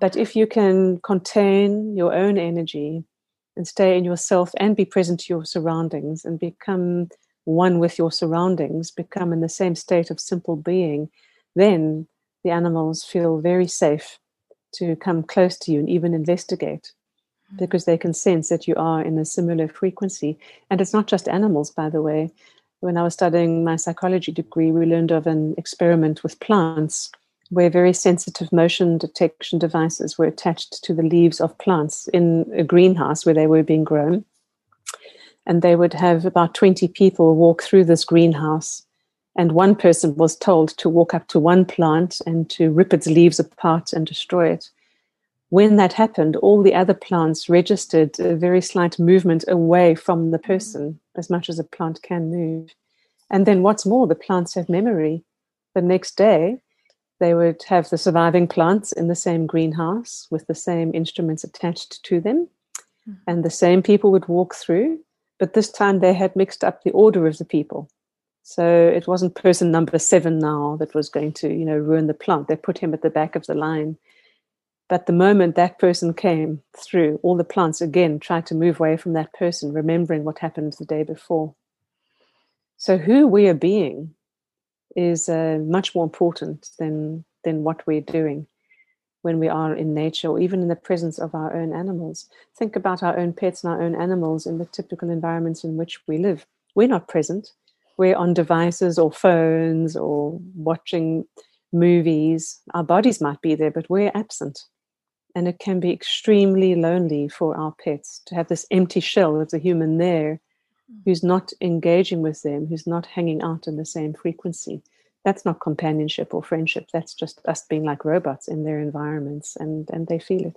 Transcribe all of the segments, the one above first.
But if you can contain your own energy and stay in yourself and be present to your surroundings and become one with your surroundings, become in the same state of simple being, then the animals feel very safe to come close to you and even investigate mm. because they can sense that you are in a similar frequency. And it's not just animals, by the way. When I was studying my psychology degree, we learned of an experiment with plants where very sensitive motion detection devices were attached to the leaves of plants in a greenhouse where they were being grown. And they would have about 20 people walk through this greenhouse. And one person was told to walk up to one plant and to rip its leaves apart and destroy it. When that happened, all the other plants registered a very slight movement away from the mm-hmm. person, as much as a plant can move. And then, what's more, the plants have memory. The next day, they would have the surviving plants in the same greenhouse with the same instruments attached to them. Mm-hmm. And the same people would walk through, but this time they had mixed up the order of the people. So it wasn't person number seven now that was going to, you know, ruin the plant. They put him at the back of the line. But the moment that person came through, all the plants again tried to move away from that person, remembering what happened the day before. So who we are being is uh, much more important than than what we're doing when we are in nature or even in the presence of our own animals. Think about our own pets and our own animals in the typical environments in which we live. We're not present. We're on devices or phones or watching movies. Our bodies might be there, but we're absent. And it can be extremely lonely for our pets to have this empty shell of the human there who's not engaging with them, who's not hanging out in the same frequency. That's not companionship or friendship. That's just us being like robots in their environments, and, and they feel it.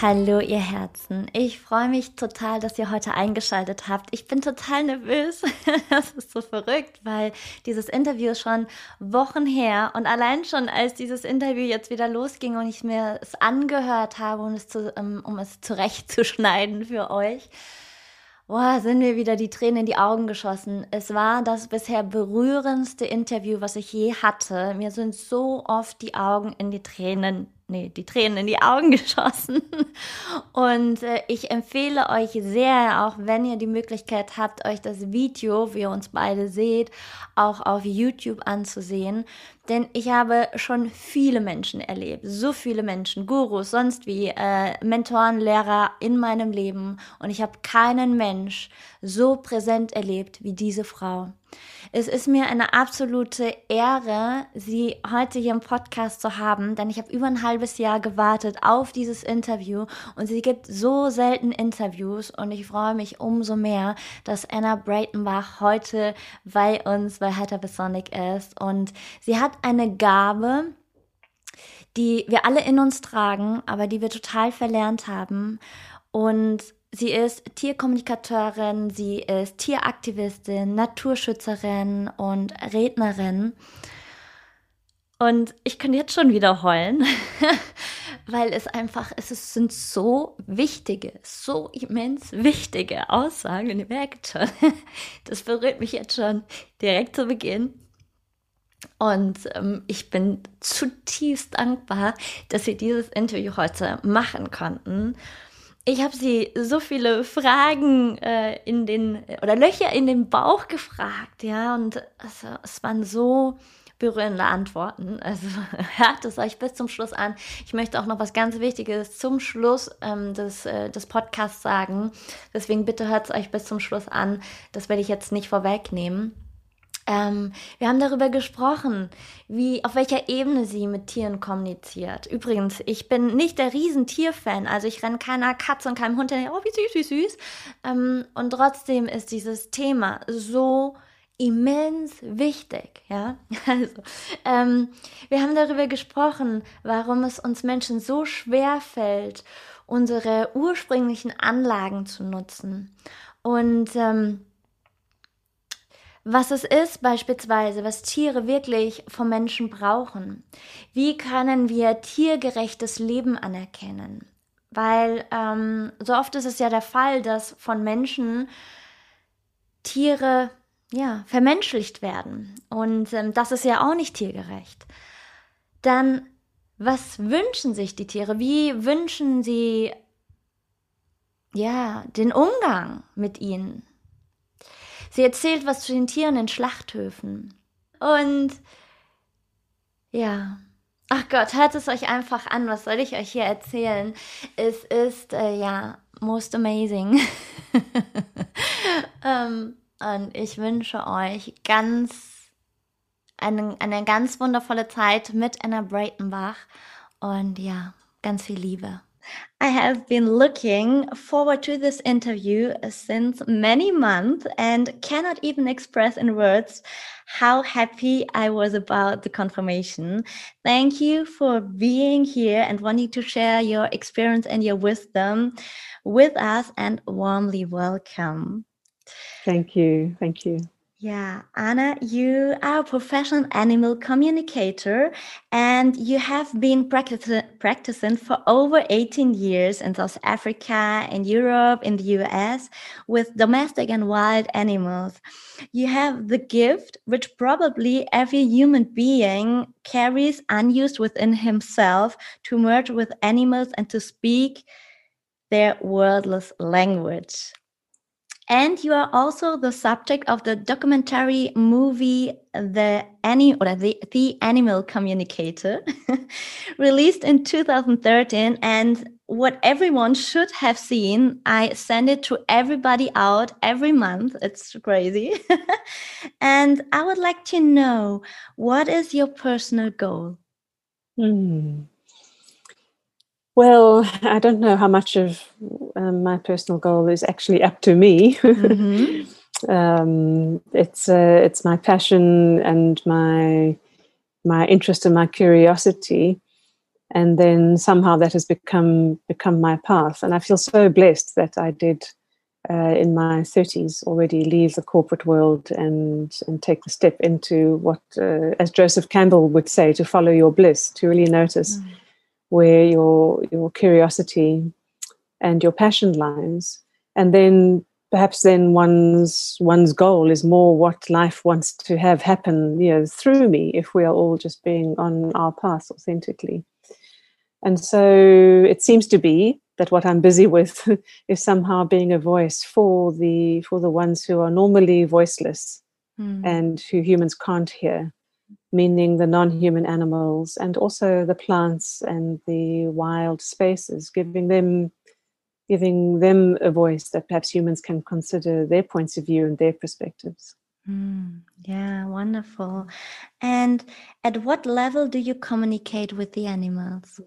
Hallo ihr Herzen. Ich freue mich total, dass ihr heute eingeschaltet habt. Ich bin total nervös. Das ist so verrückt, weil dieses Interview ist schon Wochen her und allein schon als dieses Interview jetzt wieder losging und ich mir es angehört habe, um es, zu, ähm, um es zurechtzuschneiden für euch, Boah, sind mir wieder die Tränen in die Augen geschossen. Es war das bisher berührendste Interview, was ich je hatte. Mir sind so oft die Augen in die Tränen nee, die Tränen in die Augen geschossen. Und äh, ich empfehle euch sehr, auch wenn ihr die Möglichkeit habt, euch das Video, wie ihr uns beide seht, auch auf YouTube anzusehen. Denn ich habe schon viele Menschen erlebt, so viele Menschen, Gurus, sonst wie, äh, Mentoren, Lehrer in meinem Leben. Und ich habe keinen Mensch so präsent erlebt wie diese Frau. Es ist mir eine absolute Ehre, Sie heute hier im Podcast zu haben, denn ich habe über ein halbes Jahr gewartet auf dieses Interview und sie gibt so selten Interviews und ich freue mich umso mehr, dass Anna Breitenbach heute bei uns bei Hatter ist. Und sie hat eine Gabe, die wir alle in uns tragen, aber die wir total verlernt haben. Und Sie ist Tierkommunikateurin, sie ist Tieraktivistin, Naturschützerin und Rednerin. Und ich kann jetzt schon wieder heulen, weil es einfach, es sind so wichtige, so immens wichtige Aussagen. Und ihr merkt schon, das berührt mich jetzt schon direkt zu Beginn. Und ähm, ich bin zutiefst dankbar, dass wir dieses Interview heute machen konnten. Ich habe sie so viele Fragen äh, in den oder Löcher in den Bauch gefragt, ja, und also, es waren so berührende Antworten. Also hört es euch bis zum Schluss an. Ich möchte auch noch was ganz Wichtiges zum Schluss ähm, des, äh, des Podcasts sagen. Deswegen bitte hört es euch bis zum Schluss an. Das werde ich jetzt nicht vorwegnehmen. Ähm, wir haben darüber gesprochen, wie, auf welcher Ebene sie mit Tieren kommuniziert. Übrigens, ich bin nicht der Riesentierfan, also ich renne keiner Katze und keinem Hund hinterher, oh, wie süß, wie süß. Ähm, und trotzdem ist dieses Thema so immens wichtig, ja. Also, ähm, wir haben darüber gesprochen, warum es uns Menschen so schwer fällt, unsere ursprünglichen Anlagen zu nutzen. Und ähm, was es ist beispielsweise, was Tiere wirklich vom Menschen brauchen. Wie können wir tiergerechtes Leben anerkennen? Weil ähm, so oft ist es ja der Fall, dass von Menschen Tiere ja vermenschlicht werden und ähm, das ist ja auch nicht tiergerecht. Dann was wünschen sich die Tiere? Wie wünschen sie ja den Umgang mit ihnen? Sie erzählt was zu den Tieren in Schlachthöfen. Und ja, ach Gott, hört es euch einfach an. Was soll ich euch hier erzählen? Es ist äh, ja most amazing. ähm, und ich wünsche euch ganz eine, eine ganz wundervolle Zeit mit Anna Breitenbach und ja, ganz viel Liebe. I have been looking forward to this interview since many months and cannot even express in words how happy I was about the confirmation. Thank you for being here and wanting to share your experience and your wisdom with us and warmly welcome. Thank you. Thank you. Yeah, Anna, you are a professional animal communicator and you have been practice practicing for over 18 years in South Africa, in Europe, in the US with domestic and wild animals. You have the gift, which probably every human being carries unused within himself to merge with animals and to speak their wordless language. And you are also the subject of the documentary movie The Any or the, the Animal Communicator, released in 2013. And what everyone should have seen, I send it to everybody out every month. It's crazy. and I would like to know what is your personal goal? Hmm. Well, I don't know how much of um, my personal goal is actually up to me. Mm-hmm. um, it's uh, it's my passion and my my interest and my curiosity, and then somehow that has become become my path. And I feel so blessed that I did uh, in my thirties already leave the corporate world and and take the step into what, uh, as Joseph Campbell would say, to follow your bliss, to really notice. Mm where your your curiosity and your passion lies. And then perhaps then one's one's goal is more what life wants to have happen you know through me if we are all just being on our path authentically. And so it seems to be that what i'm busy with is somehow being a voice for the for the ones who are normally voiceless mm. and who humans can't hear meaning the non human animals and also the plants and the wild spaces, giving them giving them a voice that perhaps humans can consider their points of view and their perspectives. Mm, yeah, wonderful. And at what level do you communicate with the animals?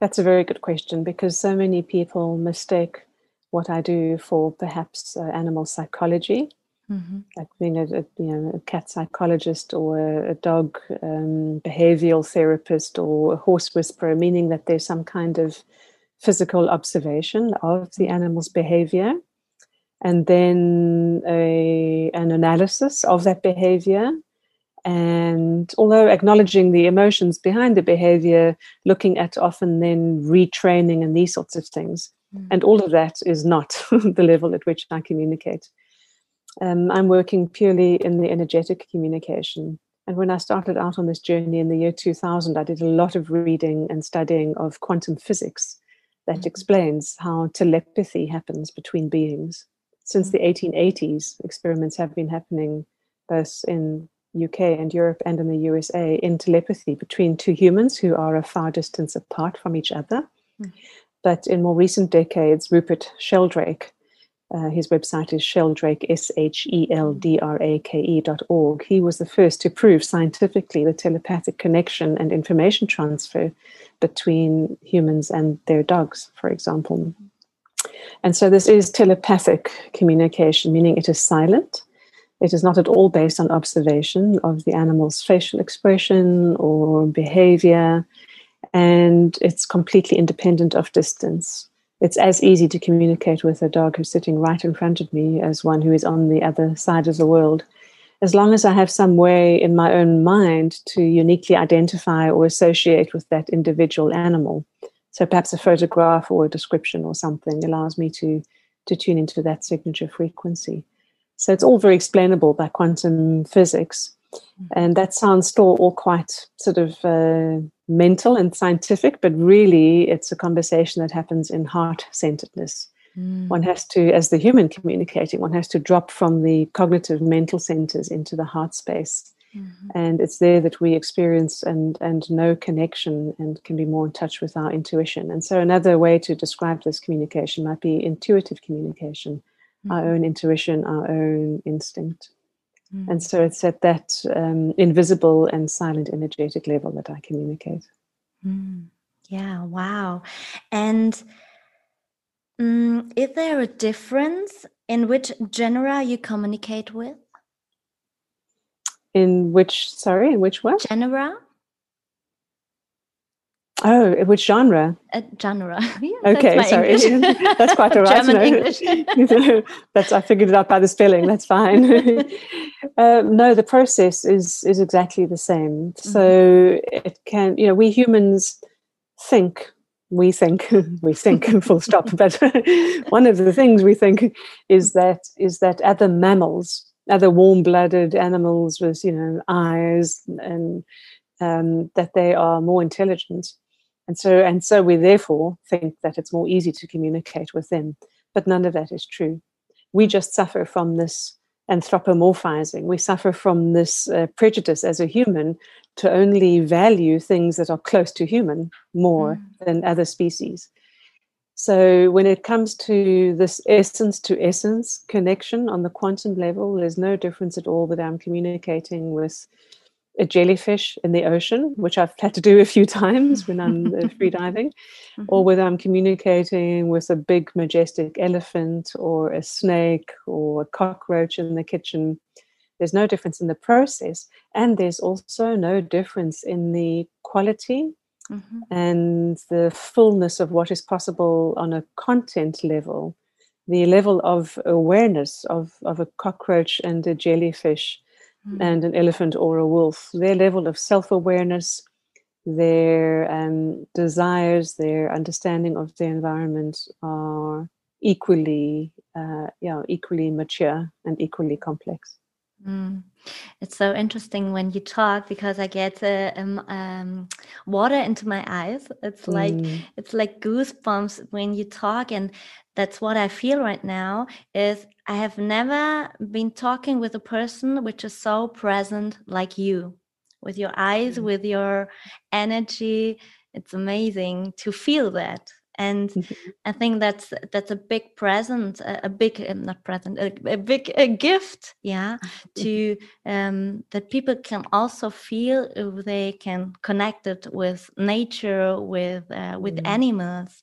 That's a very good question because so many people mistake what I do for perhaps uh, animal psychology Mm-hmm. Like being a, a, you know a cat psychologist or a, a dog um, behavioral therapist or a horse whisperer, meaning that there's some kind of physical observation of the animal's behavior, and then a, an analysis of that behavior. And although acknowledging the emotions behind the behavior, looking at often then retraining and these sorts of things. Mm-hmm. And all of that is not the level at which I communicate um, I'm working purely in the energetic communication. And when I started out on this journey in the year 2000, I did a lot of reading and studying of quantum physics that mm-hmm. explains how telepathy happens between beings. Since mm-hmm. the 1880s, experiments have been happening both in UK and Europe and in the USA in telepathy between two humans who are a far distance apart from each other. Mm-hmm. But in more recent decades, Rupert Sheldrake uh, his website is sheldrake, S-H-E-L-D-R-A-K-E dot org. He was the first to prove scientifically the telepathic connection and information transfer between humans and their dogs, for example. And so this is telepathic communication, meaning it is silent. It is not at all based on observation of the animal's facial expression or behavior, and it's completely independent of distance. It's as easy to communicate with a dog who's sitting right in front of me as one who is on the other side of the world. As long as I have some way in my own mind to uniquely identify or associate with that individual animal. So perhaps a photograph or a description or something allows me to, to tune into that signature frequency. So it's all very explainable by quantum physics. Mm-hmm. And that sounds still all quite sort of uh, mental and scientific, but really it's a conversation that happens in heart centeredness. Mm. One has to, as the human communicating, one has to drop from the cognitive mental centers into the heart space. Mm-hmm. And it's there that we experience and, and know connection and can be more in touch with our intuition. And so, another way to describe this communication might be intuitive communication, mm-hmm. our own intuition, our own instinct. Mm. And so it's at that um, invisible and silent energetic level that I communicate. Mm. Yeah, wow. And um, is there a difference in which genre you communicate with? In which, sorry, in which what? Genre? Oh, which genre? A genre. Yeah, okay, that's sorry. that's quite all right. German English. that's I figured it out by the spelling. That's fine. uh, no, the process is is exactly the same. Mm-hmm. So it can, you know, we humans think we think we think full stop but one of the things we think is that is that other mammals other warm-blooded animals with you know eyes and um, that they are more intelligent and so and so we therefore think that it's more easy to communicate with them. But none of that is true. We just suffer from this anthropomorphizing. We suffer from this uh, prejudice as a human to only value things that are close to human more mm. than other species. So when it comes to this essence to essence connection on the quantum level there's no difference at all that i'm communicating with a jellyfish in the ocean, which I've had to do a few times when I'm free diving, mm-hmm. or whether I'm communicating with a big, majestic elephant or a snake or a cockroach in the kitchen. There's no difference in the process, and there's also no difference in the quality mm-hmm. and the fullness of what is possible on a content level. The level of awareness of, of a cockroach and a jellyfish. And an elephant or a wolf. Their level of self awareness, their um, desires, their understanding of the environment are equally, uh, yeah, equally mature and equally complex. Mm. It's so interesting when you talk because I get uh, um, um, water into my eyes. It's like mm. it's like goosebumps when you talk, and that's what I feel right now. Is I have never been talking with a person which is so present like you, with your eyes, mm. with your energy. It's amazing to feel that and mm-hmm. i think that's that's a big present a, a big um, not present a, a big a gift yeah to um, that people can also feel if they can connect it with nature with uh, with mm. animals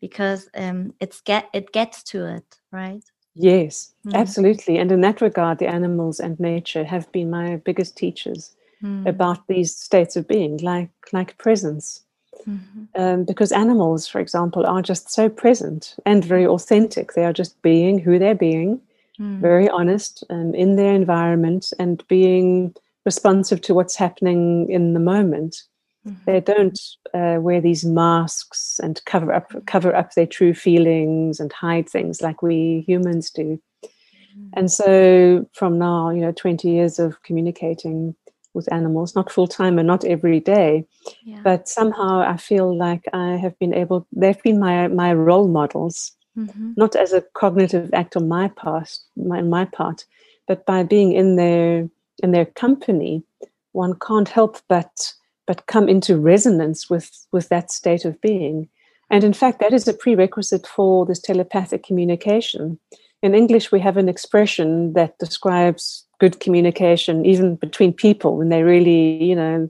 because um, it's get it gets to it right yes mm. absolutely and in that regard the animals and nature have been my biggest teachers mm. about these states of being like like presence Mm-hmm. Um, because animals, for example, are just so present and very authentic. They are just being who they're being, mm. very honest um, in their environment and being responsive to what's happening in the moment. Mm-hmm. They don't uh, wear these masks and cover up cover up their true feelings and hide things like we humans do. Mm-hmm. And so, from now, you know, twenty years of communicating with animals, not full time and not every day, yeah. but somehow I feel like I have been able. They've been my my role models, mm-hmm. not as a cognitive act on my part, my, my part, but by being in their in their company, one can't help but but come into resonance with with that state of being. And in fact, that is a prerequisite for this telepathic communication. In English, we have an expression that describes good communication, even between people, when they're really, you know,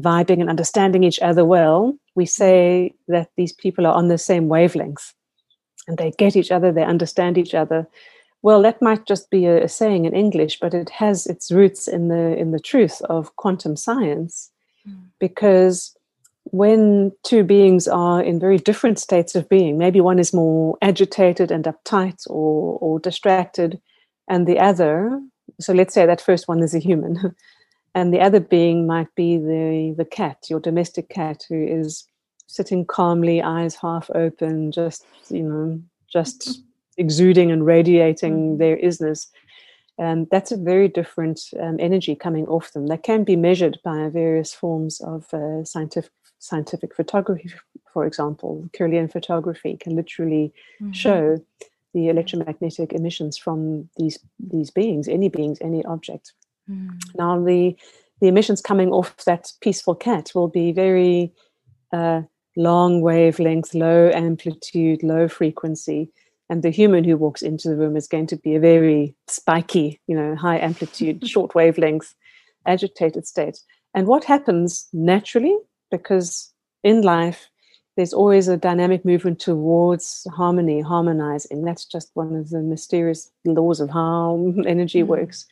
vibing and understanding each other well, we say that these people are on the same wavelength and they get each other, they understand each other. Well, that might just be a, a saying in English, but it has its roots in the in the truth of quantum science, mm. because when two beings are in very different states of being, maybe one is more agitated and uptight or, or distracted, and the other, so let's say that first one is a human, and the other being might be the, the cat, your domestic cat, who is sitting calmly, eyes half open, just, you know, just exuding and radiating mm. their isness. And that's a very different um, energy coming off them. That can be measured by various forms of uh, scientific scientific photography, for example, Kirlian photography can literally mm-hmm. show the electromagnetic emissions from these these beings, any beings, any object. Mm. Now the the emissions coming off that peaceful cat will be very uh, long wavelength, low amplitude, low frequency, and the human who walks into the room is going to be a very spiky, you know, high amplitude, short wavelength, agitated state. And what happens naturally because in life there's always a dynamic movement towards harmony, harmonizing. That's just one of the mysterious laws of how energy mm. works.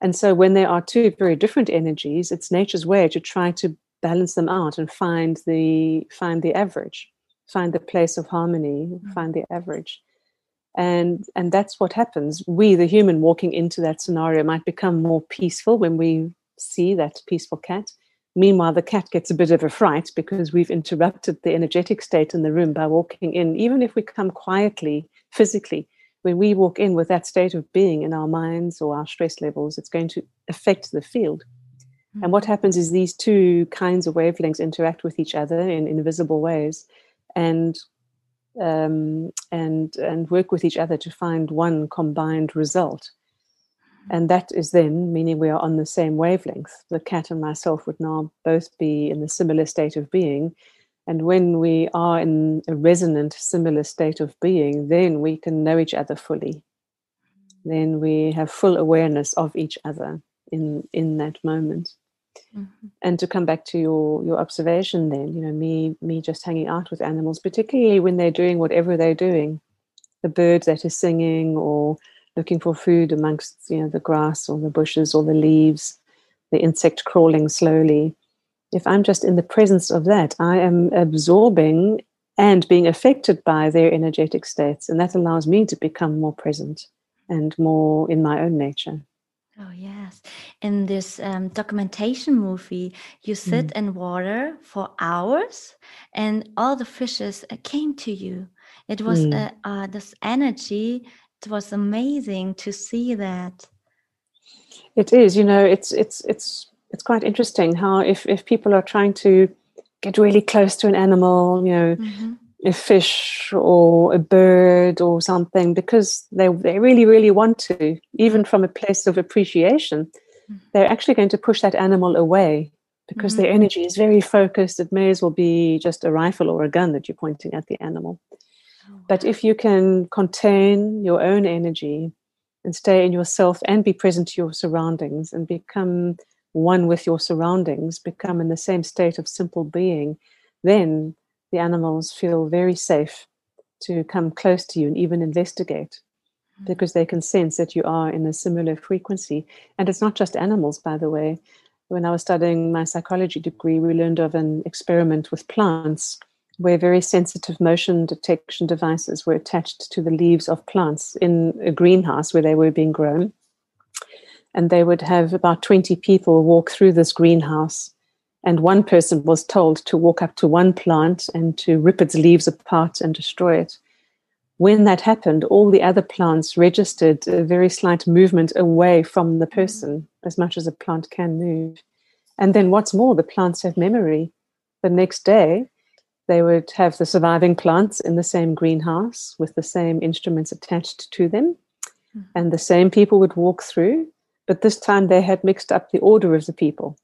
And so when there are two very different energies, it's nature's way to try to balance them out and find the find the average, find the place of harmony, mm. find the average. And and that's what happens. We, the human walking into that scenario, might become more peaceful when we see that peaceful cat Meanwhile, the cat gets a bit of a fright because we've interrupted the energetic state in the room by walking in. Even if we come quietly, physically, when we walk in with that state of being in our minds or our stress levels, it's going to affect the field. And what happens is these two kinds of wavelengths interact with each other in invisible ways, and um, and and work with each other to find one combined result. And that is then meaning we are on the same wavelength. The cat and myself would now both be in a similar state of being. And when we are in a resonant, similar state of being, then we can know each other fully. Then we have full awareness of each other in, in that moment. Mm-hmm. And to come back to your, your observation, then, you know, me me just hanging out with animals, particularly when they're doing whatever they're doing, the bird that is singing or looking for food amongst you know the grass or the bushes or the leaves, the insect crawling slowly. If I'm just in the presence of that, I am absorbing and being affected by their energetic states, and that allows me to become more present and more in my own nature. Oh, yes. In this um, documentation movie, you sit mm. in water for hours and all the fishes uh, came to you. It was mm. uh, uh, this energy it was amazing to see that. It is, you know, it's it's it's it's quite interesting how if if people are trying to get really close to an animal, you know, mm-hmm. A fish or a bird or something, because they they really really want to, even from a place of appreciation, mm-hmm. they're actually going to push that animal away because mm-hmm. their energy is very focused. It may as well be just a rifle or a gun that you're pointing at the animal. But if you can contain your own energy and stay in yourself and be present to your surroundings and become one with your surroundings, become in the same state of simple being, then the animals feel very safe to come close to you and even investigate mm. because they can sense that you are in a similar frequency. And it's not just animals, by the way. When I was studying my psychology degree, we learned of an experiment with plants where very sensitive motion detection devices were attached to the leaves of plants in a greenhouse where they were being grown. And they would have about 20 people walk through this greenhouse. And one person was told to walk up to one plant and to rip its leaves apart and destroy it. When that happened, all the other plants registered a very slight movement away from the person, as much as a plant can move. And then, what's more, the plants have memory. The next day, they would have the surviving plants in the same greenhouse with the same instruments attached to them. Mm-hmm. And the same people would walk through, but this time they had mixed up the order of the people.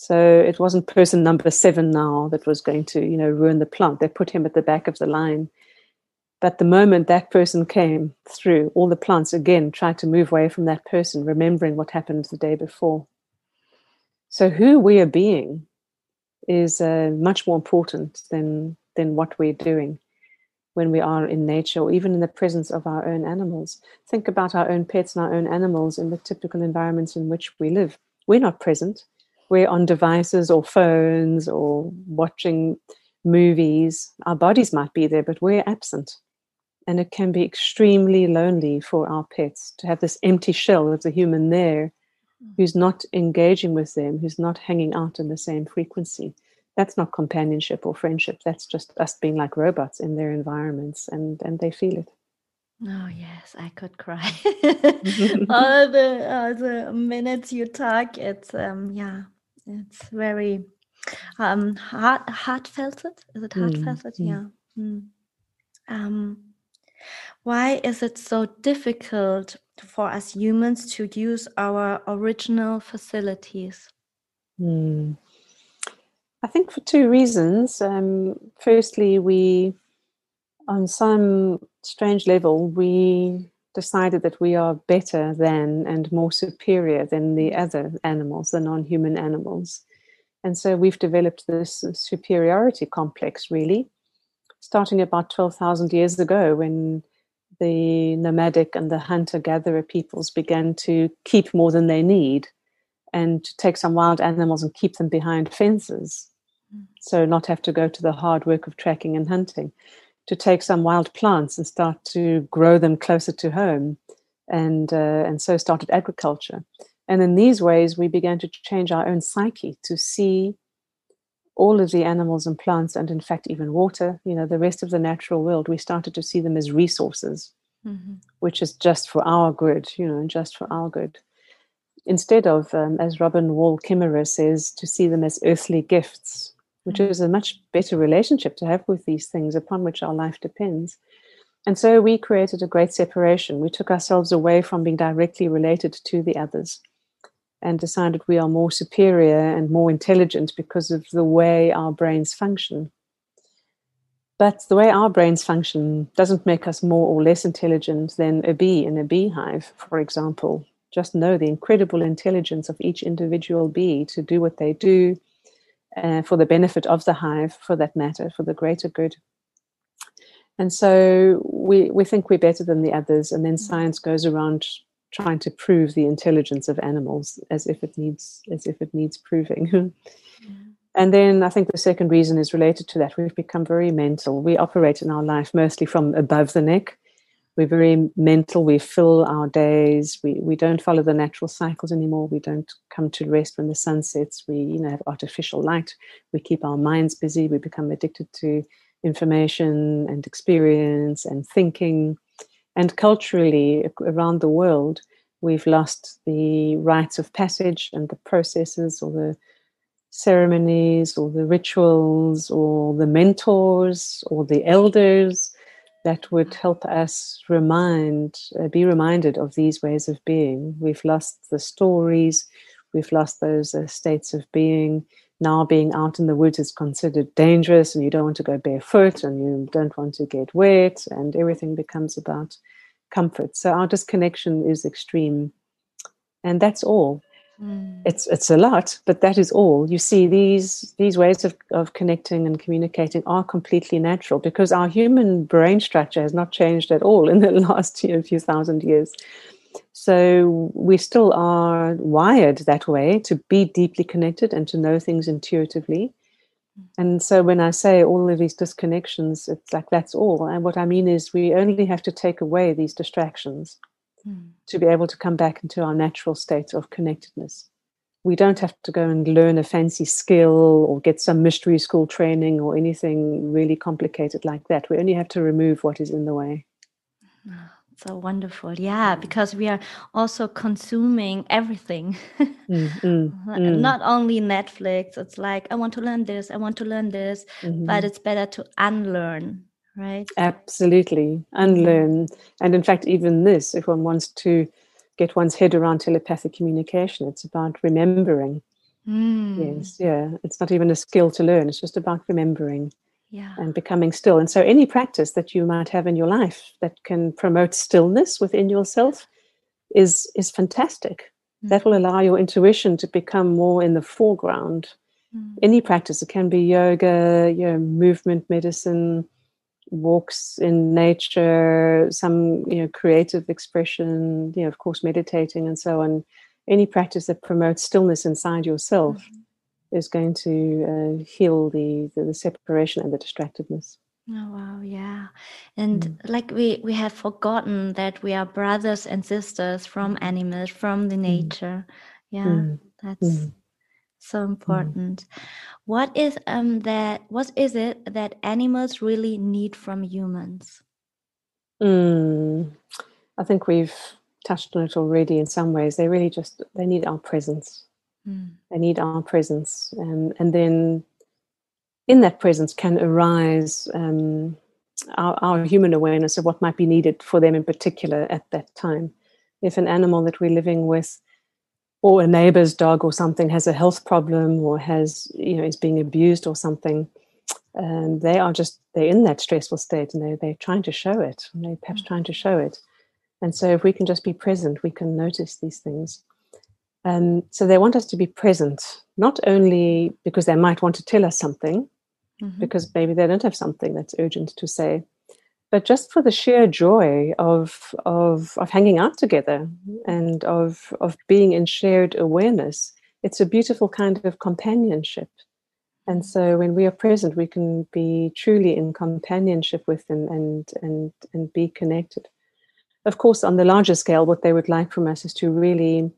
So it wasn't person number seven now that was going to, you know, ruin the plant. They put him at the back of the line. But the moment that person came through, all the plants again tried to move away from that person, remembering what happened the day before. So who we are being is uh, much more important than than what we're doing. when we are in nature or even in the presence of our own animals. Think about our own pets and our own animals in the typical environments in which we live. We're not present. We're on devices or phones or watching movies. Our bodies might be there, but we're absent. And it can be extremely lonely for our pets to have this empty shell of the human there who's not engaging with them, who's not hanging out in the same frequency. That's not companionship or friendship. That's just us being like robots in their environments and and they feel it. Oh yes i could cry. All the all the minutes you talk it's um yeah it's very um heart heartfelt is it heartfelt mm. yeah mm. um why is it so difficult for us humans to use our original facilities mm. I think for two reasons. Um, firstly, we, on some strange level, we decided that we are better than and more superior than the other animals, the non human animals. And so we've developed this superiority complex, really, starting about 12,000 years ago when the nomadic and the hunter gatherer peoples began to keep more than they need and to take some wild animals and keep them behind fences. Mm. So, not have to go to the hard work of tracking and hunting, to take some wild plants and start to grow them closer to home, and, uh, and so started agriculture. And in these ways, we began to change our own psyche to see all of the animals and plants, and in fact, even water, you know, the rest of the natural world, we started to see them as resources, mm-hmm. which is just for our good, you know, just for our good instead of, um, as Robin Wall Kimmerer says, to see them as earthly gifts, which mm. is a much better relationship to have with these things upon which our life depends. And so we created a great separation. We took ourselves away from being directly related to the others and decided we are more superior and more intelligent because of the way our brains function. But the way our brains function doesn't make us more or less intelligent than a bee in a beehive, for example. Just know the incredible intelligence of each individual bee to do what they do, uh, for the benefit of the hive, for that matter, for the greater good. And so we, we think we're better than the others, and then mm. science goes around trying to prove the intelligence of animals as if it needs as if it needs proving. And then I think the second reason is related to that. We've become very mental. We operate in our life mostly from above the neck we're very mental. We fill our days. We, we don't follow the natural cycles anymore. We don't come to rest when the sun sets. We you know have artificial light. We keep our minds busy. We become addicted to information and experience and thinking. And culturally around the world we've lost the rites of passage and the processes or the ceremonies or the rituals or the mentors or the elders that would help us remind, uh, be reminded of these ways of being. We've lost the stories, we've lost those uh, states of being. Now, being out in the woods is considered dangerous, and you don't want to go barefoot, and you don't want to get wet, and everything becomes about comfort. So, our disconnection is extreme, and that's all. Mm. It's it's a lot, but that is all. You see, these these ways of, of connecting and communicating are completely natural because our human brain structure has not changed at all in the last you know, few thousand years. So we still are wired that way to be deeply connected and to know things intuitively. And so when I say all of these disconnections, it's like that's all. And what I mean is we only have to take away these distractions to be able to come back into our natural state of connectedness. We don't have to go and learn a fancy skill or get some mystery school training or anything really complicated like that. We only have to remove what is in the way. So wonderful. Yeah, because we are also consuming everything. mm, mm, mm. Not only Netflix, it's like, I want to learn this, I want to learn this, mm-hmm. but it's better to unlearn right? Absolutely. Unlearn. And in fact, even this, if one wants to get one's head around telepathic communication, it's about remembering. Mm. Yes, yeah. It's not even a skill to learn, it's just about remembering. Yeah. And becoming still. And so, any practice that you might have in your life that can promote stillness within yourself is is fantastic. Mm. That will allow your intuition to become more in the foreground. Mm. Any practice, it can be yoga, you know, movement medicine, walks in nature, some you know creative expression, you know, of course, meditating and so on. Any practice that promotes stillness inside yourself mm-hmm. is going to uh, heal the, the, the separation and the distractedness. Oh wow, yeah. And mm. like we we have forgotten that we are brothers and sisters from mm. animals, from the mm. nature. Yeah, mm. that's mm. so mm. important. What is um that what is it that animals really need from humans? I think we've touched on it already in some ways. They really just they need our presence. They need our presence. Um, and then in that presence can arise um, our, our, human awareness of what might be needed for them in particular at that time. If an animal that we're living with, or a neighbor's dog or something, has a health problem or has, you know, is being abused or something, um, they are just they're in that stressful state and they they're trying to show it. And they're perhaps trying to show it. And so, if we can just be present, we can notice these things. and so they want us to be present, not only because they might want to tell us something, mm-hmm. because maybe they don't have something that's urgent to say but just for the sheer joy of of of hanging out together and of of being in shared awareness it's a beautiful kind of companionship. And so when we are present we can be truly in companionship with them and and and be connected. Of course on the larger scale what they would like from us is to really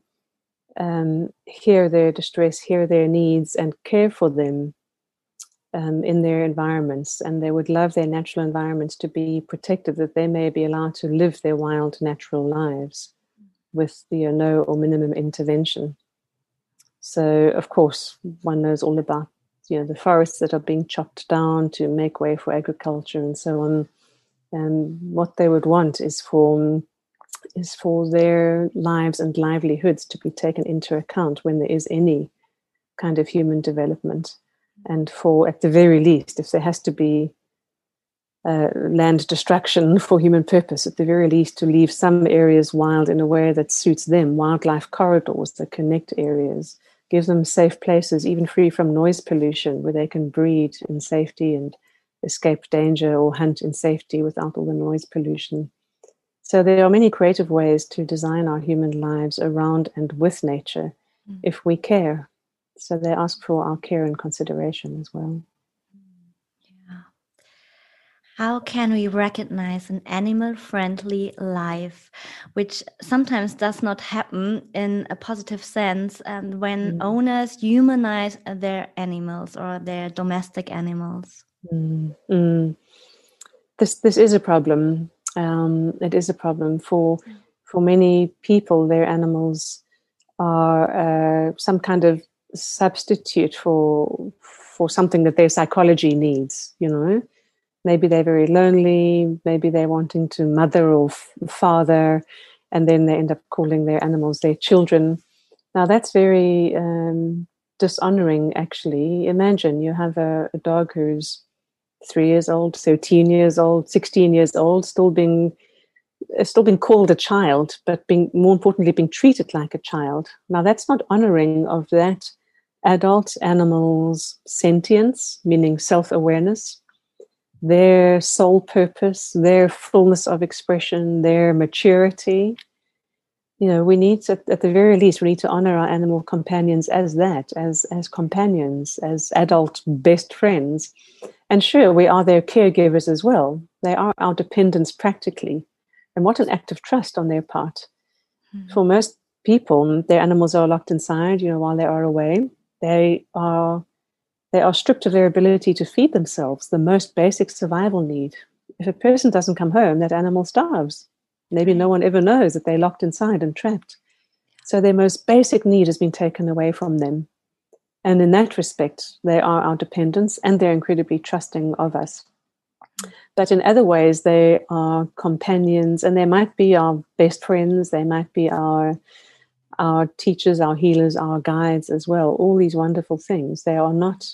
um, hear their distress hear their needs and care for them um, in their environments and they would love their natural environments to be protected that they may be allowed to live their wild natural lives with you know, no or minimum intervention. So of course one knows all about you know the forests that are being chopped down to make way for agriculture and so on. And what they would want is for is for their lives and livelihoods to be taken into account when there is any kind of human development and for at the very least if there has to be uh, land destruction for human purpose at the very least to leave some areas wild in a way that suits them wildlife corridors that connect areas give them safe places even free from noise pollution where they can breed in safety and escape danger or hunt in safety without all the noise pollution so there are many creative ways to design our human lives around and with nature mm. if we care so they ask for our care and consideration as well. Yeah. How can we recognize an animal friendly life, which sometimes does not happen in a positive sense and when mm. owners humanize their animals or their domestic animals? Mm. Mm. This, this is a problem. Um, it is a problem for for many people. Their animals are uh, some kind of substitute for for something that their psychology needs you know? Maybe they're very lonely maybe they're wanting to mother or f- father and then they end up calling their animals their children. Now that's very um, dishonoring actually. Imagine you have a, a dog who's three years old 13 years old 16 years old still being uh, still being called a child but being more importantly being treated like a child. Now that's not honoring of that adult animals' sentience, meaning self awareness, their sole purpose, their fullness of expression, their maturity. You know, we need to, at the very least, we need to honor our animal companions as that, as as companions, as adult best friends. And sure, we are their caregivers as well. They are our dependents practically. And what an act of trust on their part. Mm-hmm. For most people, their animals are locked inside, you know, while they are away they are they are stripped of their ability to feed themselves, the most basic survival need. If a person doesn't come home, that animal starves. Maybe no one ever knows that they're locked inside and trapped. So their most basic need has been taken away from them. And in that respect, they are our dependents and they're incredibly trusting of us. But in other ways, they are companions and they might be our best friends, they might be our our teachers, our healers, our guides as well. All these wonderful things. They are not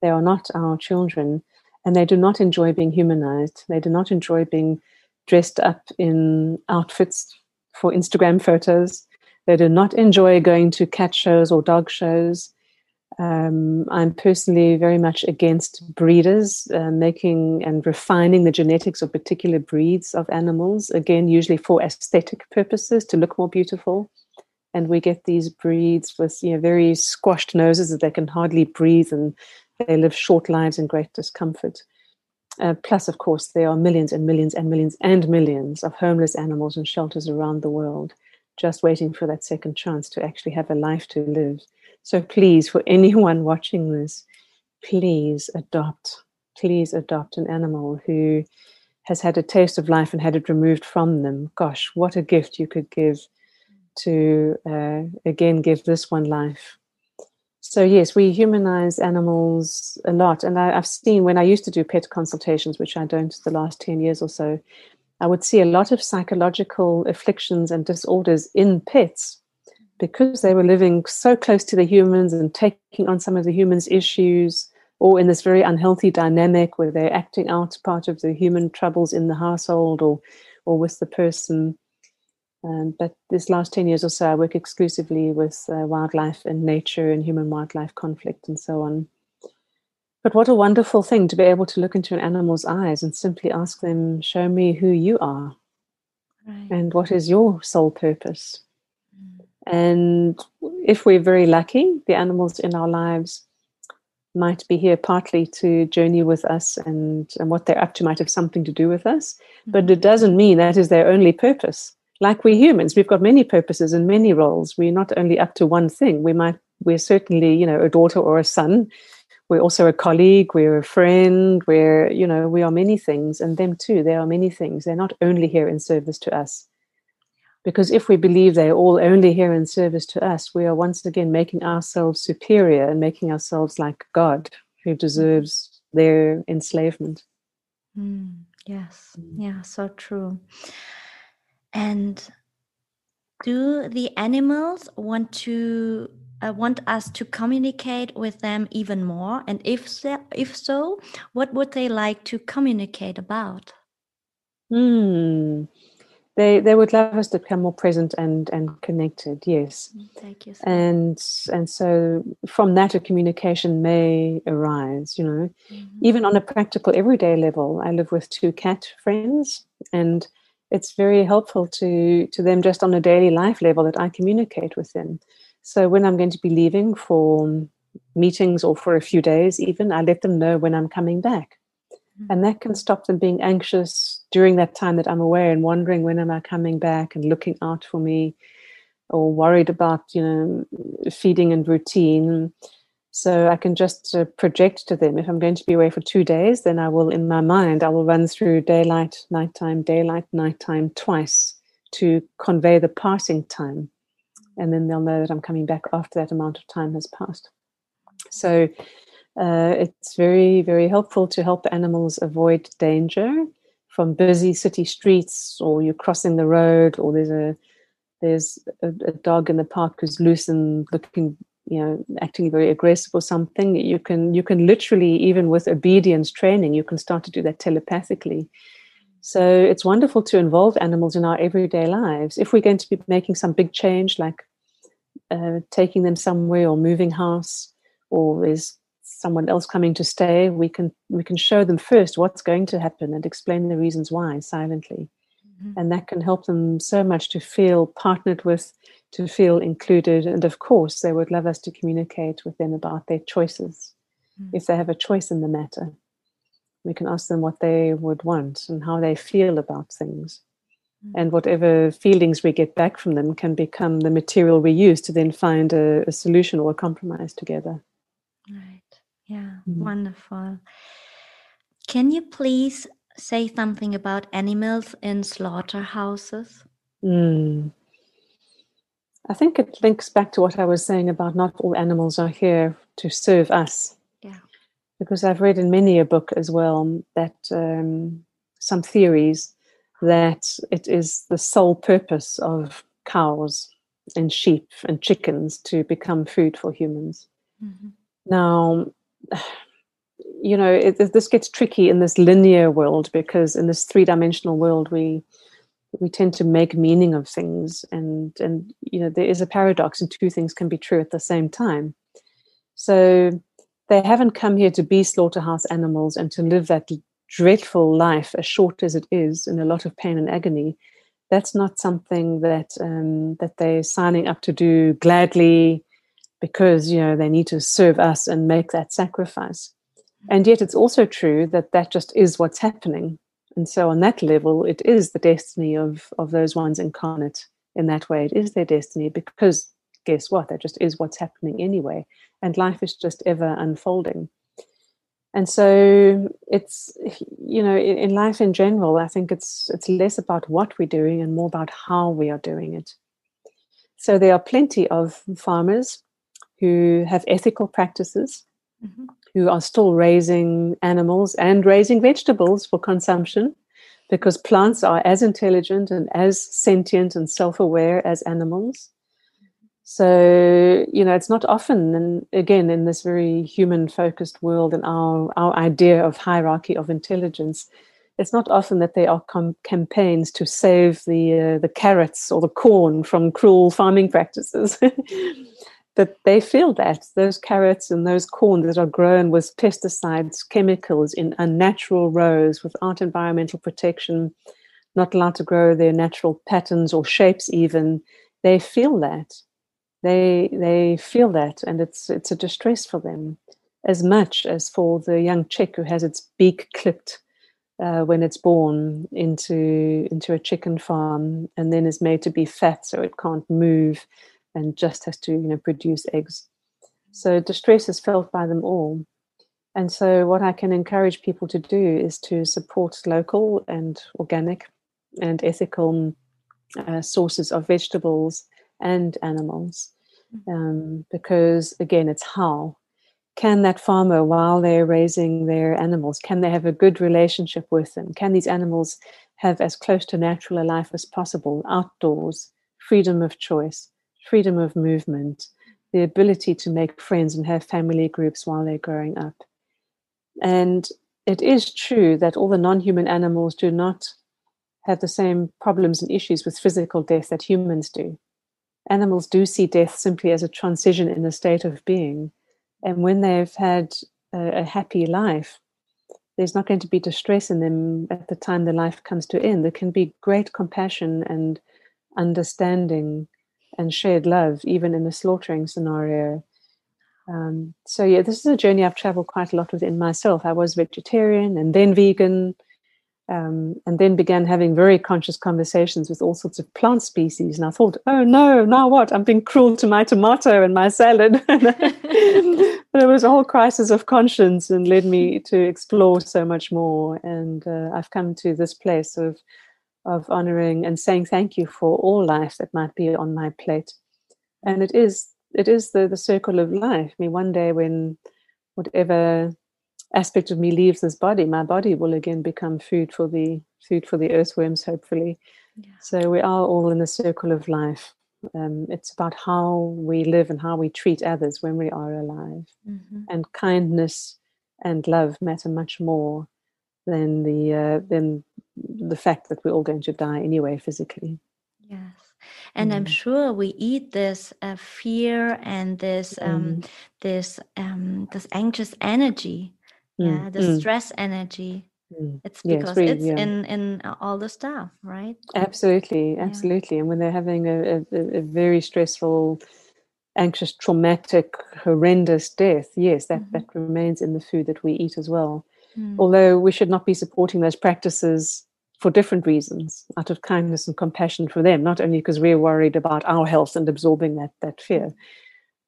they are not our children, and they do not enjoy being humanized. They do not enjoy being dressed up in outfits for Instagram photos. They do not enjoy going to cat shows or dog shows. Um, I'm personally very much against breeders uh, making and refining the genetics of particular breeds of animals, again, usually for aesthetic purposes to look more beautiful. And we get these breeds with you know, very squashed noses that they can hardly breathe and they live short lives in great discomfort. Uh, plus, of course, there are millions and millions and millions and millions of homeless animals in shelters around the world just waiting for that second chance to actually have a life to live. So please, for anyone watching this, please adopt, please adopt an animal who has had a taste of life and had it removed from them. Gosh, what a gift you could give to, uh, again, give this one life. So, yes, we humanize animals a lot. And I, I've seen when I used to do pet consultations, which I don't the last 10 years or so, I would see a lot of psychological afflictions and disorders in pets because they were living so close to the humans and taking on some of the humans' issues, or in this very unhealthy dynamic where they're acting out part of the human troubles in the household or, or with the person. Um, but this last 10 years or so, I work exclusively with uh, wildlife and nature and human wildlife conflict and so on. But what a wonderful thing to be able to look into an animal's eyes and simply ask them, Show me who you are. Right. And what is your sole purpose? Mm. And if we're very lucky, the animals in our lives might be here partly to journey with us and, and what they're up to might have something to do with us. Mm-hmm. But it doesn't mean that is their only purpose. Like we humans, we've got many purposes and many roles. We're not only up to one thing. We might we're certainly, you know, a daughter or a son. We're also a colleague we're a friend we're you know we are many things and them too they are many things. They're not only here in service to us. Because if we believe they're all only here in service to us we are once again making ourselves superior and making ourselves like god who deserves their enslavement. Mm, yes. Yeah so true and do the animals want to uh, want us to communicate with them even more? And if so, if so, what would they like to communicate about? Hmm. They they would love us to become more present and and connected. Yes. Mm, thank you. And and so from that, a communication may arise. You know, mm-hmm. even on a practical everyday level. I live with two cat friends, and it's very helpful to to them just on a daily life level that I communicate with them so when I'm going to be leaving for meetings or for a few days, even, I let them know when I'm coming back. Mm-hmm. And that can stop them being anxious during that time that I'm away and wondering when am I coming back and looking out for me or worried about, you know, feeding and routine. So I can just uh, project to them. If I'm going to be away for two days, then I will, in my mind, I will run through daylight, nighttime, daylight, nighttime twice to convey the passing time and then they'll know that I'm coming back after that amount of time has passed. So uh, it's very, very helpful to help animals avoid danger from busy city streets, or you're crossing the road, or there's a there's a, a dog in the park who's loose and looking, you know, acting very aggressive or something. You can you can literally even with obedience training, you can start to do that telepathically. So it's wonderful to involve animals in our everyday lives. If we're going to be making some big change, like uh, taking them somewhere or moving house or there's someone else coming to stay we can we can show them first what's going to happen and explain the reasons why silently mm-hmm. and that can help them so much to feel partnered with to feel included and of course they would love us to communicate with them about their choices mm-hmm. if they have a choice in the matter we can ask them what they would want and how they feel about things and whatever feelings we get back from them can become the material we use to then find a, a solution or a compromise together. Right. Yeah. Mm. Wonderful. Can you please say something about animals in slaughterhouses? Mm. I think it links back to what I was saying about not all animals are here to serve us. Yeah. Because I've read in many a book as well that um, some theories that it is the sole purpose of cows and sheep and chickens to become food for humans. Mm-hmm. Now, you know, it, this gets tricky in this linear world because in this three-dimensional world, we we tend to make meaning of things, and and you know, there is a paradox, and two things can be true at the same time. So they haven't come here to be slaughterhouse animals and to live that dreadful life, as short as it is, in a lot of pain and agony. That's not something that um, that they're signing up to do gladly because you know they need to serve us and make that sacrifice. And yet, it's also true that that just is what's happening. And so, on that level, it is the destiny of of those ones incarnate in that way. It is their destiny because guess what? That just is what's happening anyway. And life is just ever unfolding. And so it's you know in, in life in general, I think it's it's less about what we're doing and more about how we are doing it. So there are plenty of farmers who have ethical practices, mm-hmm. Who are still raising animals and raising vegetables for consumption, because plants are as intelligent and as sentient and self aware as animals. So, you know, it's not often, and again, in this very human focused world and our, our idea of hierarchy of intelligence, it's not often that there are com- campaigns to save the, uh, the carrots or the corn from cruel farming practices. but they feel that those carrots and those corn that are grown with pesticides, chemicals in unnatural rows without environmental protection, not allowed to grow their natural patterns or shapes, even, they feel that. They they feel that and it's it's a distress for them as much as for the young chick who has its beak clipped uh, when it's born into into a chicken farm and then is made to be fat so it can't move and just has to you know produce eggs so distress is felt by them all and so what i can encourage people to do is to support local and organic and ethical uh, sources of vegetables and animals. Mm-hmm. Um, because again, it's how. Can that farmer, while they're raising their animals, can they have a good relationship with them? Can these animals have as close to natural a life as possible, outdoors, freedom of choice, freedom of movement, the ability to make friends and have family groups while they're growing up? And it is true that all the non human animals do not have the same problems and issues with physical death that humans do animals do see death simply as a transition in a state of being. And when they've had a, a happy life, there's not going to be distress in them at the time the life comes to end. There can be great compassion and understanding and shared love, even in a slaughtering scenario. Um, so yeah, this is a journey I've traveled quite a lot within myself. I was vegetarian and then vegan, um, and then began having very conscious conversations with all sorts of plant species. And I thought, oh no, now what? I'm being cruel to my tomato and my salad. but it was a whole crisis of conscience and led me to explore so much more. And uh, I've come to this place of of honoring and saying thank you for all life that might be on my plate. And it is it is the the circle of life. I mean, one day when whatever aspect of me leaves this body, my body will again become food for the food for the earthworms, hopefully. Yeah. So we are all in the circle of life. Um, it's about how we live and how we treat others when we are alive. Mm-hmm. And kindness and love matter much more than the uh, than the fact that we're all going to die anyway physically. Yes. And mm. I'm sure we eat this uh, fear and this um, mm. this um, this anxious energy yeah mm, the mm. stress energy mm. it's because really, it's yeah. in in all the stuff right absolutely absolutely yeah. and when they're having a, a, a, very stressful anxious traumatic horrendous death yes that mm-hmm. that remains in the food that we eat as well mm. although we should not be supporting those practices for different reasons out of kindness and compassion for them not only because we're worried about our health and absorbing that that fear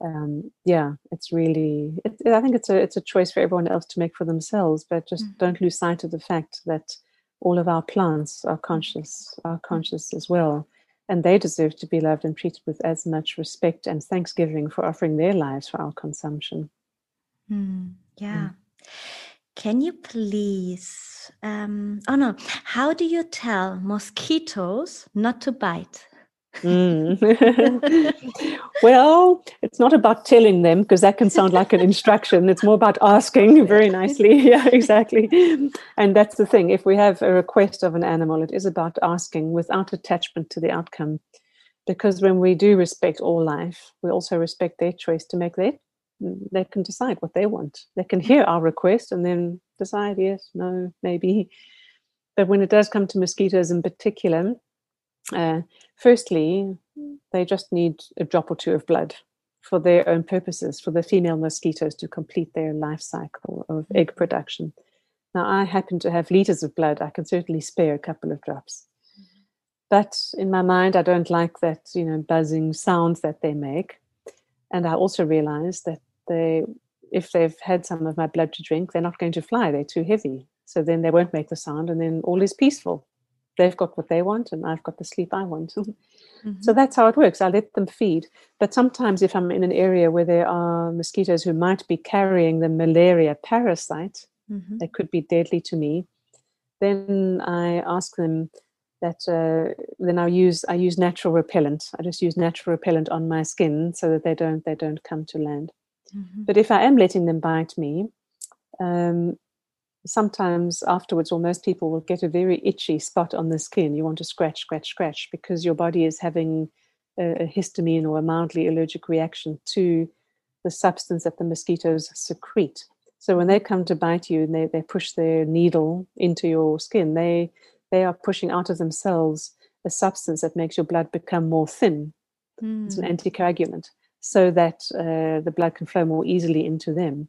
um, yeah, it's really. It, I think it's a it's a choice for everyone else to make for themselves, but just mm-hmm. don't lose sight of the fact that all of our plants are conscious, are conscious as well, and they deserve to be loved and treated with as much respect and thanksgiving for offering their lives for our consumption. Mm, yeah. Mm. Can you please? Um, oh no! How do you tell mosquitoes not to bite? Mm. well, it's not about telling them because that can sound like an instruction. It's more about asking very nicely. Yeah, exactly. And that's the thing. If we have a request of an animal, it is about asking without attachment to the outcome. Because when we do respect all life, we also respect their choice to make their they can decide what they want. They can hear our request and then decide yes, no, maybe. But when it does come to mosquitoes in particular, uh, firstly, they just need a drop or two of blood for their own purposes, for the female mosquitoes to complete their life cycle of egg production. Now, I happen to have liters of blood. I can certainly spare a couple of drops. But in my mind, I don't like that, you know, buzzing sounds that they make. And I also realize that they, if they've had some of my blood to drink, they're not going to fly. They're too heavy. So then they won't make the sound, and then all is peaceful. They've got what they want, and I've got the sleep I want. Mm-hmm. So that's how it works. I let them feed. But sometimes, if I'm in an area where there are mosquitoes who might be carrying the malaria parasite, mm-hmm. that could be deadly to me, then I ask them that uh, then I use I use natural repellent. I just use natural repellent on my skin so that they don't they don't come to land. Mm-hmm. But if I am letting them bite me, um, sometimes afterwards, or most people will get a very itchy spot on the skin. You want to scratch, scratch, scratch because your body is having a, a histamine or a mildly allergic reaction to the substance that the mosquitoes secrete. So when they come to bite you and they, they push their needle into your skin, they they are pushing out of themselves a substance that makes your blood become more thin. Mm. It's an hmm. anticoagulant, so that uh, the blood can flow more easily into them.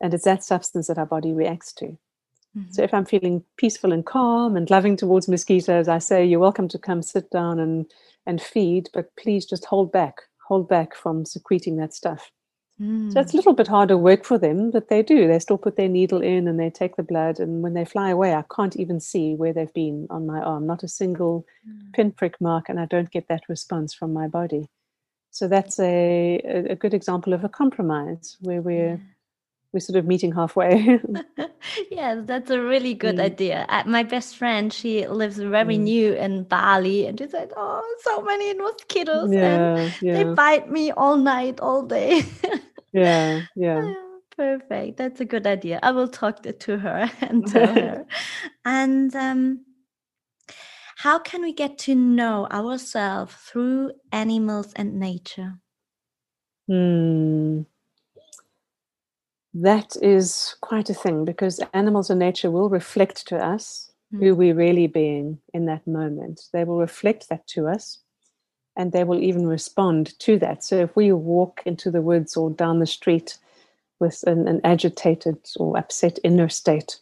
And it's that substance that our body reacts to. Mm-hmm. So if I'm feeling peaceful and calm and loving towards mosquitoes, I say, You're welcome to come sit down and, and feed, but please just hold back, hold back from secreting that stuff. Mm. So it's a little bit harder work for them, but they do. They still put their needle in and they take the blood. And when they fly away, I can't even see where they've been on my arm, not a single mm. pinprick mark, and I don't get that response from my body. So that's a, a good example of a compromise where we're. Yeah we're sort of meeting halfway. yeah, that's a really good mm. idea. Uh, my best friend, she lives very mm. new in Bali, and she said, "Oh, so many mosquitoes, yeah, and yeah. they bite me all night, all day." yeah, yeah. Perfect. That's a good idea. I will talk to her and tell her. And um, how can we get to know ourselves through animals and nature? Hmm that is quite a thing because animals and nature will reflect to us mm. who we're really being in that moment. They will reflect that to us and they will even respond to that. So if we walk into the woods or down the street with an, an agitated or upset inner state,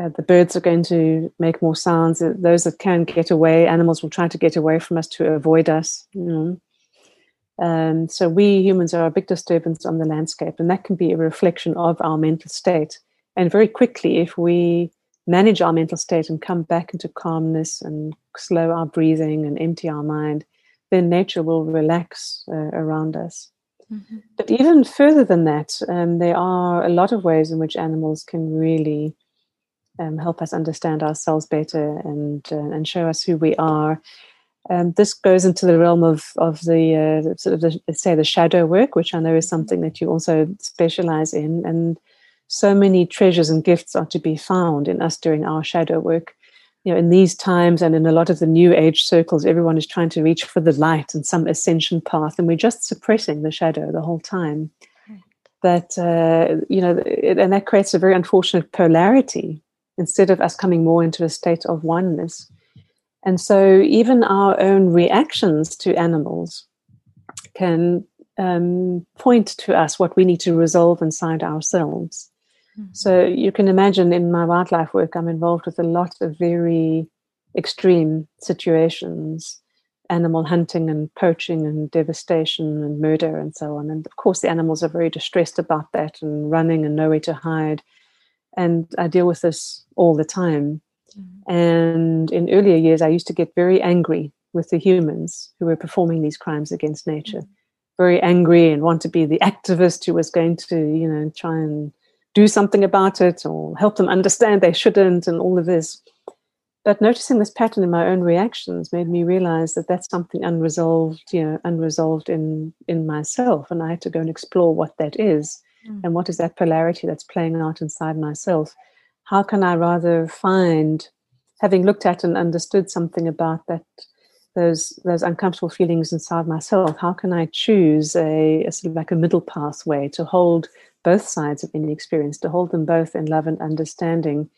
uh, the birds are going to make more sounds. Those that can get away, animals will try to get away from us to avoid us. You know. Um, so we humans are a big disturbance on the landscape, and that can be a reflection of our mental state. And very quickly, if we manage our mental state and come back into calmness and slow our breathing and empty our mind, then nature will relax uh, around us. Mm-hmm. But even further than that, um, there are a lot of ways in which animals can really um, help us understand ourselves better and uh, and show us who we are. Um, this goes into the realm of of the uh, sort of the, say the shadow work, which I know is something that you also specialize in, and so many treasures and gifts are to be found in us doing our shadow work. You know, in these times and in a lot of the new age circles, everyone is trying to reach for the light and some ascension path, and we're just suppressing the shadow the whole time. That uh, you know, and that creates a very unfortunate polarity instead of us coming more into a state of oneness and so, even our own reactions to animals can um, point to us what we need to resolve inside ourselves. Mm-hmm. So, you can imagine in my wildlife work, I'm involved with a lot of very extreme situations animal hunting and poaching and devastation and murder and so on. And of course, the animals are very distressed about that and running and nowhere to hide. And I deal with this all the time. Mm-hmm. And in earlier years, I used to get very angry with the humans who were performing these crimes against nature. Mm-hmm. Very angry and want to be the activist who was going to, you know, try and do something about it or help them understand they shouldn't and all of this. But noticing this pattern in my own reactions made me realize that that's something unresolved, you know, unresolved in in myself, and I had to go and explore what that is, mm. and what is that polarity that's playing out inside myself how can I rather find, having looked at and understood something about that those those uncomfortable feelings inside myself how can i choose a, a, sort of like a middle pathway to hold both sides of any experience to hold them both in love and understanding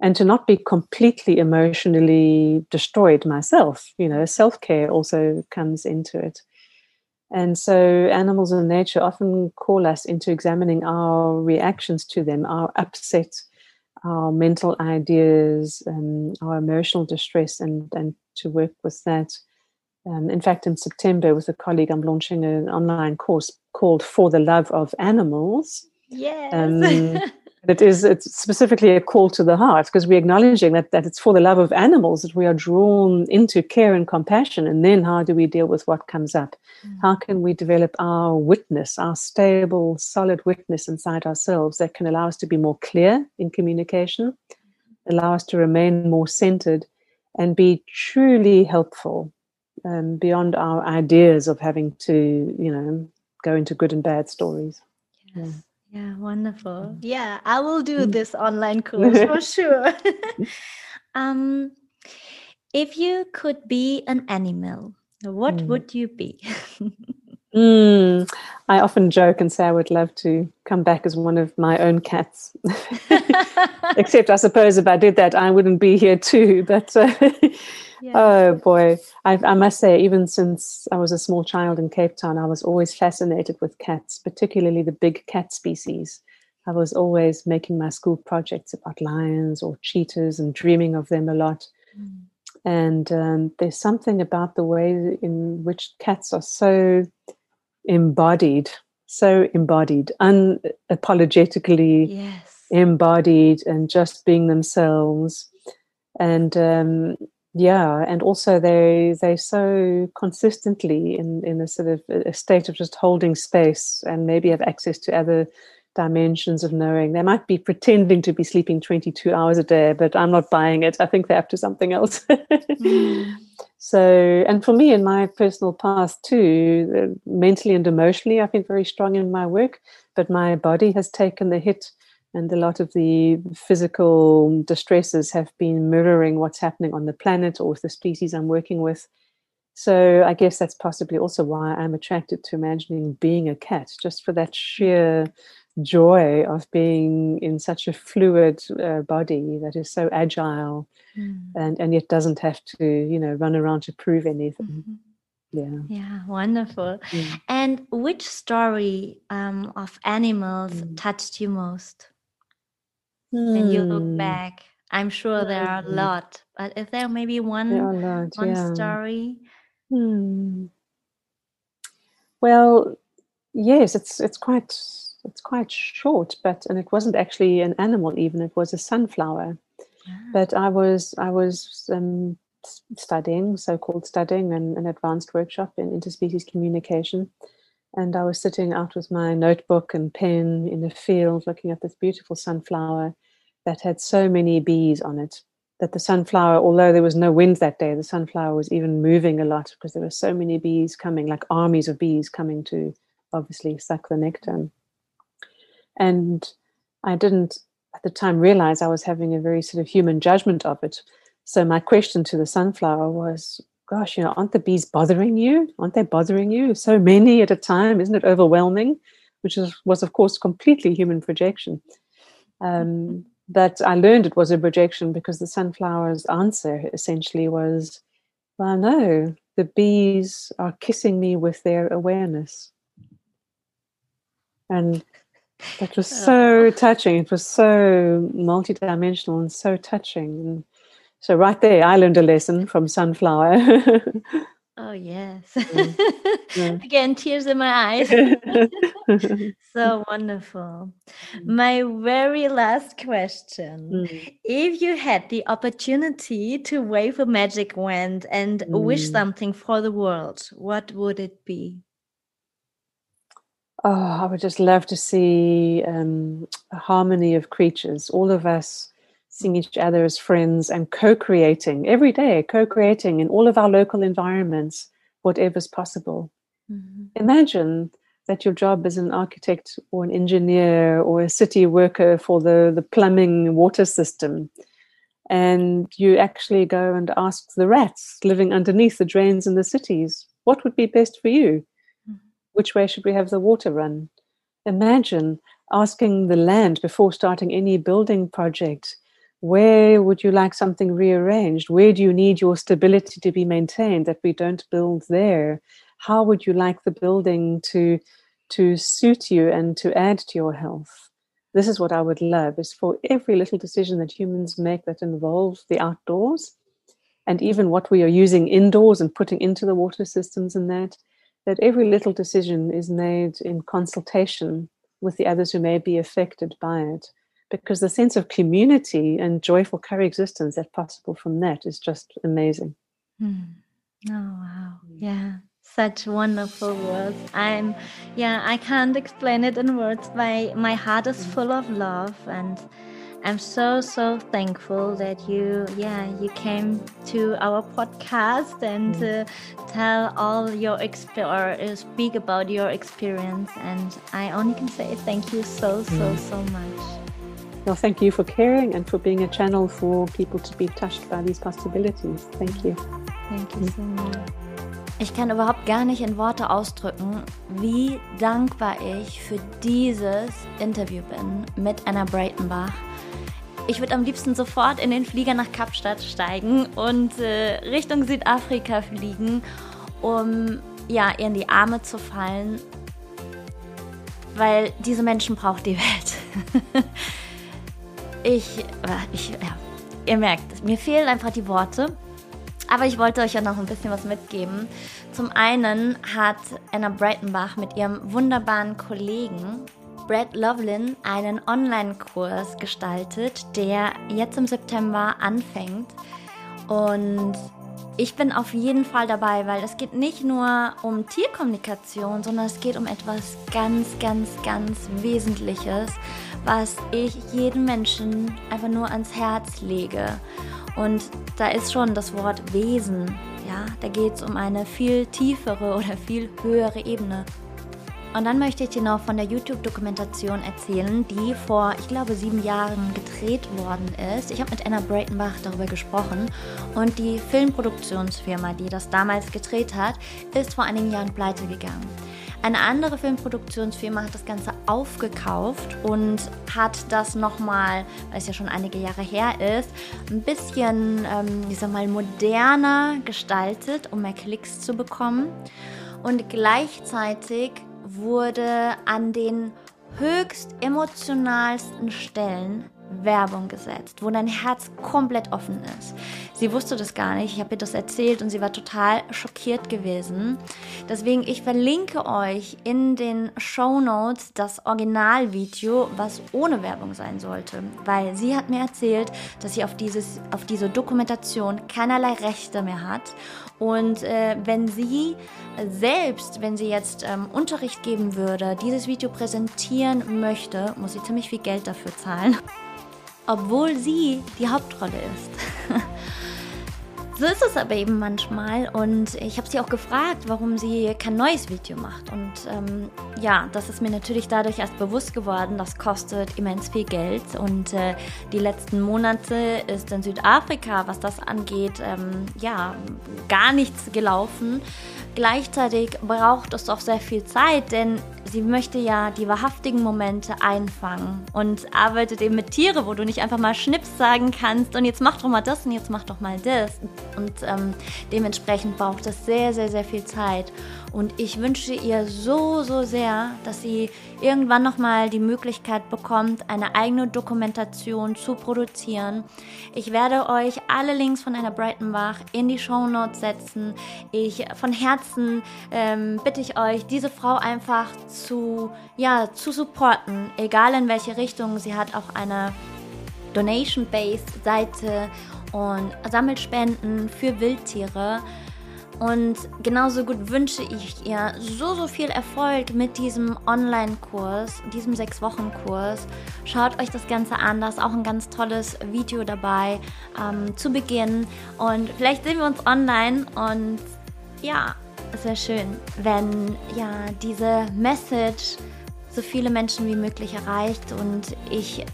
and to not be completely emotionally destroyed myself you know self-care also comes into it and so animals in nature often call us into examining our reactions to them our upset our mental ideas and our emotional distress and and to work with that. Um, in fact, in September, with a colleague, I'm launching an online course called For the Love of Animals. Yes. Um, it is it's specifically a call to the heart because we're acknowledging that, that it's for the love of animals that we are drawn into care and compassion. And then how do we deal with what comes up? Mm. How can we develop our witness, our stable, solid witness inside ourselves that can allow us to be more clear in communication, allow us to remain more centered, and be truly helpful um, beyond our ideas of having to, you know, go into good and bad stories. Yes. Yeah. Yeah, wonderful. Yeah, I will do mm. this online course for sure. um, if you could be an animal, what mm. would you be? Mm, I often joke and say I would love to come back as one of my own cats. Except, I suppose, if I did that, I wouldn't be here too. But uh, yeah. oh boy, I, I, must say, even since I was a small child in Cape Town, I was always fascinated with cats, particularly the big cat species. I was always making my school projects about lions or cheetahs and dreaming of them a lot. Mm. And um, there's something about the way in which cats are so embodied, so embodied, unapologetically yes. embodied, and just being themselves. And um, yeah, and also they they so consistently in in a sort of a state of just holding space, and maybe have access to other dimensions of knowing. They might be pretending to be sleeping 22 hours a day, but I'm not buying it. I think they're up to something else. mm. So, and for me in my personal path too, mentally and emotionally, I've been very strong in my work, but my body has taken the hit. And a lot of the physical distresses have been mirroring what's happening on the planet or with the species I'm working with. So I guess that's possibly also why I'm attracted to imagining being a cat, just for that sheer joy of being in such a fluid uh, body that is so agile mm. and, and yet doesn't have to, you know, run around to prove anything. Mm-hmm. Yeah. Yeah, wonderful. Mm. And which story um, of animals mm. touched you most? When you look hmm. back, I'm sure there are a lot, but is there maybe one lot, one yeah. story? Hmm. Well, yes, it's it's quite it's quite short, but and it wasn't actually an animal even; it was a sunflower. Yeah. But I was I was um, studying, so-called studying, an, an advanced workshop in interspecies communication, and I was sitting out with my notebook and pen in the field, looking at this beautiful sunflower that had so many bees on it. That the sunflower, although there was no wind that day, the sunflower was even moving a lot because there were so many bees coming, like armies of bees coming to obviously suck the nectar. And I didn't at the time realize I was having a very sort of human judgment of it. So my question to the sunflower was, gosh, you know, aren't the bees bothering you? Aren't they bothering you? So many at a time, isn't it overwhelming? Which is, was, of course, completely human projection. Um, but I learned it was a projection because the sunflower's answer essentially was, well, no, the bees are kissing me with their awareness. And that was so touching. It was so multidimensional and so touching. And so right there, I learned a lesson from Sunflower. oh yes. Yeah. Again, tears in my eyes. so wonderful. Mm. My very last question. Mm. If you had the opportunity to wave a magic wand and mm. wish something for the world, what would it be? Oh, I would just love to see um, a harmony of creatures, all of us seeing each other as friends and co creating every day, co creating in all of our local environments, whatever's possible. Mm-hmm. Imagine that your job as an architect or an engineer or a city worker for the, the plumbing water system and you actually go and ask the rats living underneath the drains in the cities, what would be best for you? Mm-hmm. Which way should we have the water run? Imagine asking the land before starting any building project where would you like something rearranged? Where do you need your stability to be maintained that we don't build there? How would you like the building to to suit you and to add to your health? This is what I would love is for every little decision that humans make that involves the outdoors and even what we are using indoors and putting into the water systems and that, that every little decision is made in consultation with the others who may be affected by it because the sense of community and joyful coexistence that's possible from that is just amazing. Hmm. Oh, wow. Yeah. Such wonderful words. I'm, yeah, I can't explain it in words. My, my heart is full of love and I'm so, so thankful that you, yeah, you came to our podcast and uh, tell all your experience or uh, speak about your experience. And I only can say thank you so, so, so much. Well, thank you for caring and for being a channel for people to be touched by these possibilities. Thank you. Thank you so much. Ich kann überhaupt gar nicht in Worte ausdrücken, wie dankbar ich für dieses Interview bin mit Anna Breitenbach. Ich würde am liebsten sofort in den Flieger nach Kapstadt steigen und äh, Richtung Südafrika fliegen, um ja, ihr in die Arme zu fallen, weil diese Menschen braucht die Welt. ich, äh, ich ja, ihr merkt, mir fehlen einfach die Worte. Aber ich wollte euch ja noch ein bisschen was mitgeben. Zum einen hat Anna Breitenbach mit ihrem wunderbaren Kollegen Brad Lovelin einen Online-Kurs gestaltet, der jetzt im September anfängt. Und ich bin auf jeden Fall dabei, weil es geht nicht nur um Tierkommunikation, sondern es geht um etwas ganz, ganz, ganz Wesentliches, was ich jedem Menschen einfach nur ans Herz lege. Und da ist schon das Wort Wesen. Ja, da geht es um eine viel tiefere oder viel höhere Ebene. Und dann möchte ich dir noch von der YouTube-Dokumentation erzählen, die vor, ich glaube, sieben Jahren gedreht worden ist. Ich habe mit Anna Breitenbach darüber gesprochen und die Filmproduktionsfirma, die das damals gedreht hat, ist vor einigen Jahren pleite gegangen. Eine andere Filmproduktionsfirma hat das Ganze aufgekauft und hat das nochmal, weil es ja schon einige Jahre her ist, ein bisschen, ähm, ich sag mal, moderner gestaltet, um mehr Klicks zu bekommen. Und gleichzeitig wurde an den höchst emotionalsten Stellen Werbung gesetzt, wo dein Herz komplett offen ist. Sie wusste das gar nicht. Ich habe ihr das erzählt und sie war total schockiert gewesen. Deswegen, ich verlinke euch in den Show Notes das Originalvideo, was ohne Werbung sein sollte. Weil sie hat mir erzählt, dass sie auf, dieses, auf diese Dokumentation keinerlei Rechte mehr hat. Und äh, wenn sie selbst, wenn sie jetzt ähm, Unterricht geben würde, dieses Video präsentieren möchte, muss sie ziemlich viel Geld dafür zahlen obwohl sie die Hauptrolle ist. So ist es aber eben manchmal und ich habe sie auch gefragt, warum sie kein neues Video macht. Und ähm, ja, das ist mir natürlich dadurch erst bewusst geworden, das kostet immens viel Geld und äh, die letzten Monate ist in Südafrika, was das angeht, ähm, ja, gar nichts gelaufen. Gleichzeitig braucht es auch sehr viel Zeit, denn sie möchte ja die wahrhaftigen Momente einfangen und arbeitet eben mit Tieren, wo du nicht einfach mal Schnips sagen kannst und jetzt mach doch mal das und jetzt mach doch mal das. Und ähm, dementsprechend braucht es sehr, sehr, sehr viel Zeit. Und ich wünsche ihr so, so sehr, dass sie irgendwann nochmal die Möglichkeit bekommt, eine eigene Dokumentation zu produzieren. Ich werde euch alle Links von einer Breitenbach in die Show Notes setzen. Ich von Herzen ähm, bitte ich euch, diese Frau einfach zu, ja, zu supporten, egal in welche Richtung. Sie hat auch eine Donation-Based Seite und sammelt Spenden für Wildtiere. Und genauso gut wünsche ich ihr so, so viel Erfolg mit diesem Online-Kurs, diesem sechs Wochen Kurs. Schaut euch das Ganze an, da ist auch ein ganz tolles Video dabei ähm, zu Beginn. Und vielleicht sehen wir uns online und ja, es wäre schön, wenn ja diese Message so viele Menschen wie möglich erreicht und ich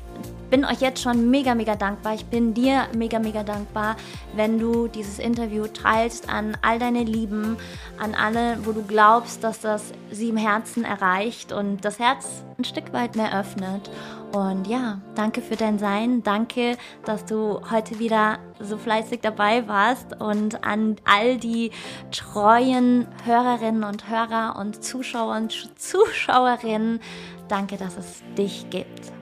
bin euch jetzt schon mega, mega dankbar. Ich bin dir mega, mega dankbar, wenn du dieses Interview teilst an all deine Lieben, an alle, wo du glaubst, dass das sie im Herzen erreicht und das Herz ein Stück weit mehr öffnet. Und ja, danke für dein Sein. Danke, dass du heute wieder so fleißig dabei warst. Und an all die treuen Hörerinnen und Hörer und Zuschauer und Zuschauerinnen, danke, dass es dich gibt.